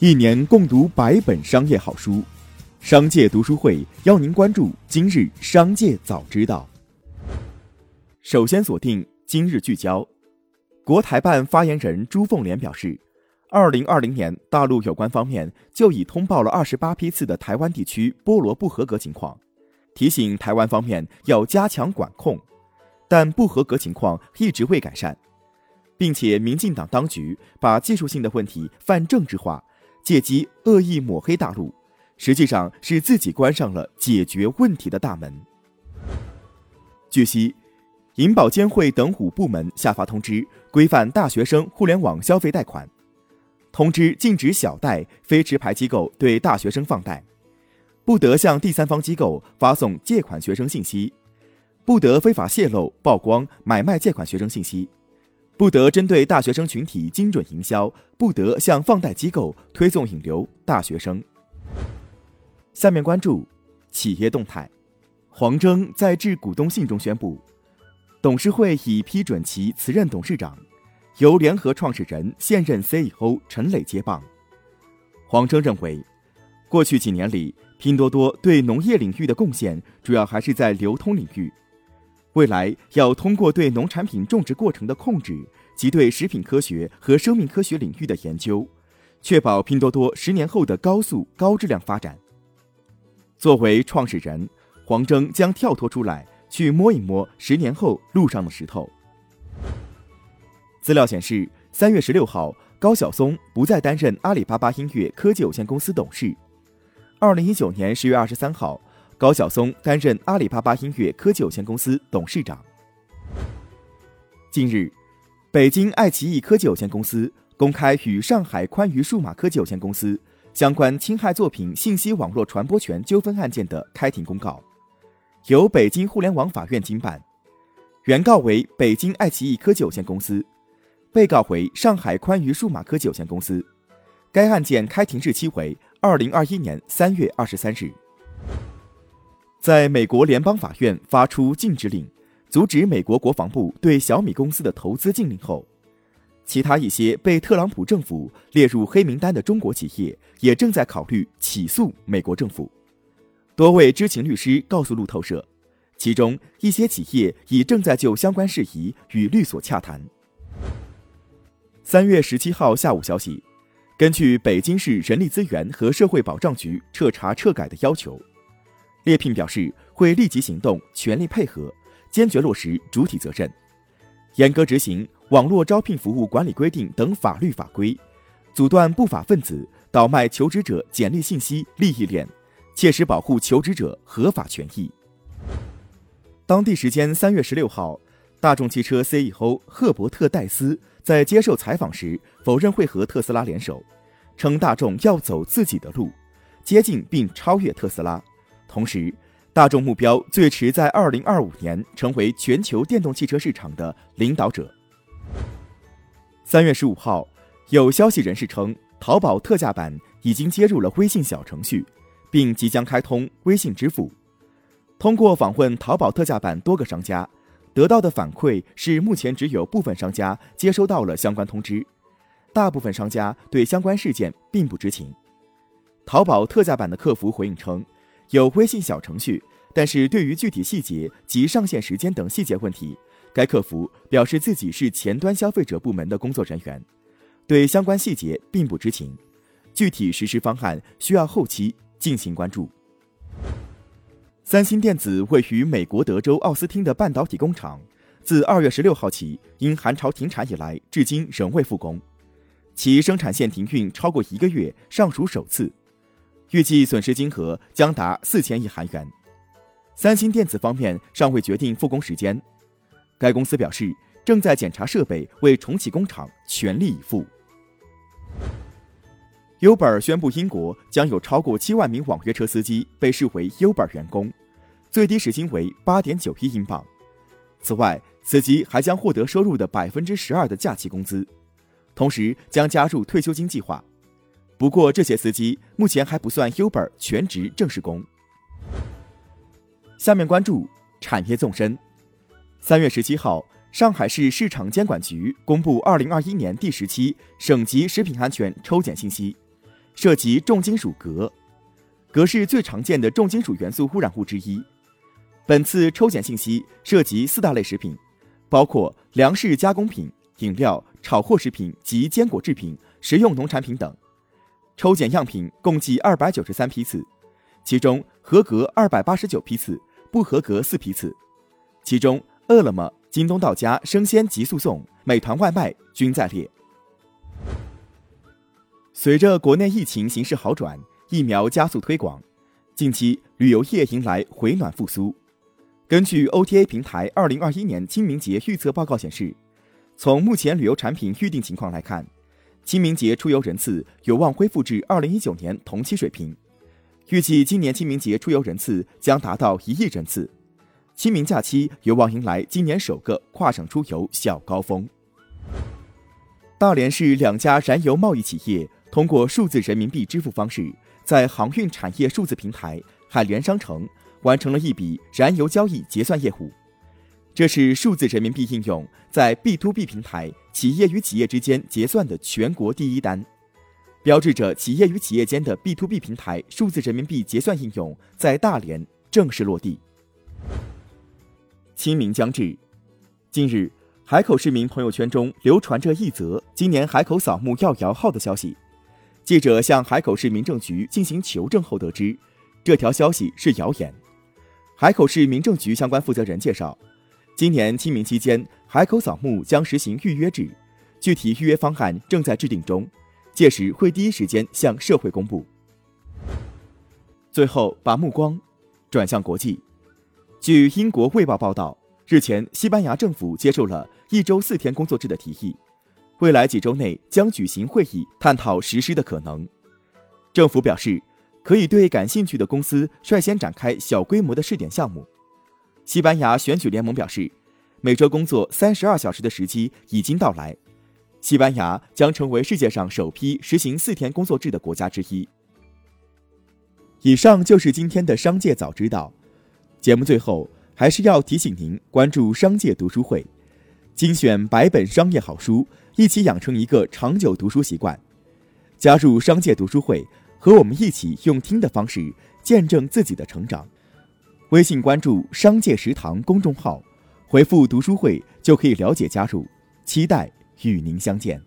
一年共读百本商业好书，商界读书会邀您关注今日商界早知道。首先锁定今日聚焦。国台办发言人朱凤莲表示，二零二零年大陆有关方面就已通报了二十八批次的台湾地区菠萝不合格情况，提醒台湾方面要加强管控，但不合格情况一直未改善，并且民进党当局把技术性的问题泛政治化。借机恶意抹黑大陆，实际上是自己关上了解决问题的大门。据悉，银保监会等五部门下发通知，规范大学生互联网消费贷款。通知禁止小贷非持牌机构对大学生放贷，不得向第三方机构发送借款学生信息，不得非法泄露、曝光、买卖借款学生信息。不得针对大学生群体精准营销，不得向放贷机构推送引流大学生。下面关注企业动态，黄峥在致股东信中宣布，董事会已批准其辞任董事长，由联合创始人、现任 CEO 陈磊接棒。黄峥认为，过去几年里，拼多多对农业领域的贡献主要还是在流通领域。未来要通过对农产品种植过程的控制及对食品科学和生命科学领域的研究，确保拼多多十年后的高速高质量发展。作为创始人，黄峥将跳脱出来，去摸一摸十年后路上的石头。资料显示，三月十六号，高晓松不再担任阿里巴巴音乐科技有限公司董事。二零一九年十月二十三号。高晓松担任阿里巴巴音乐科技有限公司董事长。近日，北京爱奇艺科技有限公司公开与上海宽娱数码科技有限公司相关侵害作品信息网络传播权纠纷案件的开庭公告，由北京互联网法院经办，原告为北京爱奇艺科技有限公司，被告为上海宽娱数码科技有限公司。该案件开庭日期为二零二一年三月二十三日。在美国联邦法院发出禁止令，阻止美国国防部对小米公司的投资禁令后，其他一些被特朗普政府列入黑名单的中国企业也正在考虑起诉美国政府。多位知情律师告诉路透社，其中一些企业已正在就相关事宜与律所洽谈。三月十七号下午消息，根据北京市人力资源和社会保障局彻查彻改的要求。猎聘表示会立即行动，全力配合，坚决落实主体责任，严格执行网络招聘服务管理规定等法律法规，阻断不法分子倒卖求职者简历信息利益链，切实保护求职者合法权益。当地时间三月十六号，大众汽车 CEO 赫伯特·戴斯在接受采访时否认会和特斯拉联手，称大众要走自己的路，接近并超越特斯拉。同时，大众目标最迟在二零二五年成为全球电动汽车市场的领导者。三月十五号，有消息人士称，淘宝特价版已经接入了微信小程序，并即将开通微信支付。通过访问淘宝特价版多个商家，得到的反馈是，目前只有部分商家接收到了相关通知，大部分商家对相关事件并不知情。淘宝特价版的客服回应称。有微信小程序，但是对于具体细节及上线时间等细节问题，该客服表示自己是前端消费者部门的工作人员，对相关细节并不知情，具体实施方案需要后期进行关注。三星电子位于美国德州奥斯汀的半导体工厂，自二月十六号起因寒潮停产以来，至今仍未复工，其生产线停运超过一个月，尚属首次。预计损失金额将达四千亿韩元。三星电子方面尚未决定复工时间，该公司表示正在检查设备，为重启工厂全力以赴。Uber 宣布，英国将有超过七万名网约车司机被视为 Uber 员工，最低时薪为八点九一英镑。此外，司机还将获得收入的百分之十二的假期工资，同时将加入退休金计划。不过，这些司机目前还不算 Uber 全职正式工。下面关注产业纵深。三月十七号，上海市市场监管局公布二零二一年第十期省级食品安全抽检信息，涉及重金属镉，镉是最常见的重金属元素污染物之一。本次抽检信息涉及四大类食品，包括粮食加工品、饮料、炒货食品及坚果制品、食用农产品等。抽检样品共计二百九十三批次，其中合格二百八十九批次，不合格四批次。其中，饿了么、京东到家生鲜急速送、美团外卖均在列。随着国内疫情形势好转，疫苗加速推广，近期旅游业迎来回暖复苏。根据 OTA 平台二零二一年清明节预测报告显示，从目前旅游产品预订情况来看，清明节出游人次有望恢复至二零一九年同期水平。预计今年清明节出游人次将达到一亿人次，清明假期有望迎来今年首个跨省出游小高峰。大连市两家燃油贸易企业。通过数字人民币支付方式，在航运产业数字平台海联商城完成了一笔燃油交易结算业务。这是数字人民币应用在 B to B 平台企业与企业之间结算的全国第一单，标志着企业与企业间的 B to B 平台数字人民币结算应用在大连正式落地。清明将至，近日海口市民朋友圈中流传着一则今年海口扫墓要摇号的消息。记者向海口市民政局进行求证后得知，这条消息是谣言。海口市民政局相关负责人介绍，今年清明期间，海口扫墓将实行预约制，具体预约方案正在制定中，届时会第一时间向社会公布。最后，把目光转向国际。据英国《卫报》报道，日前，西班牙政府接受了一周四天工作制的提议。未来几周内将举行会议，探讨实施的可能。政府表示，可以对感兴趣的公司率先展开小规模的试点项目。西班牙选举联盟表示，每周工作三十二小时的时机已经到来，西班牙将成为世界上首批实行四天工作制的国家之一。以上就是今天的商界早知道。节目最后还是要提醒您关注商界读书会，精选百本商业好书。一起养成一个长久读书习惯，加入商界读书会，和我们一起用听的方式见证自己的成长。微信关注“商界食堂”公众号，回复“读书会”就可以了解加入。期待与您相见。